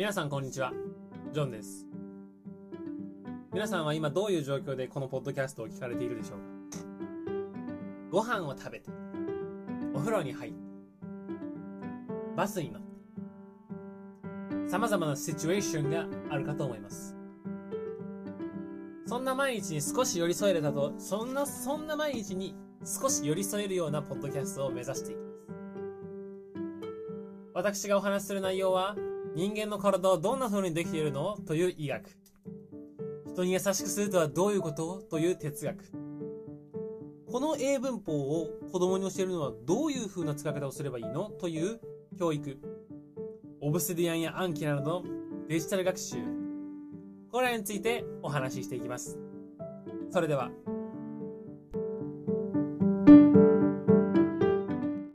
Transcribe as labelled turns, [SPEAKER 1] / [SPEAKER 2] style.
[SPEAKER 1] 皆さんこんにちは。ジョンです。皆さんは今どういう状況でこのポッドキャストを聞かれているでしょうか？ご飯を食べて、お風呂に入って、バスに乗って、様々なシチュエーションがあるかと思います。そんな毎日に少し寄り添えれたと、そんな、そんな毎日に少し寄り添えるようなポッドキャストを目指していきます。私がお話しする内容は、人間の体はどんな風にできているの？という医学。人に優しくするとはどういうこと？という哲学。この英文法を子供に教えるのはどういう風な使い方をすればいいの？という教育。オブセディアンやアンキラなどのデジタル学習。これらについてお話ししていきます。それでは、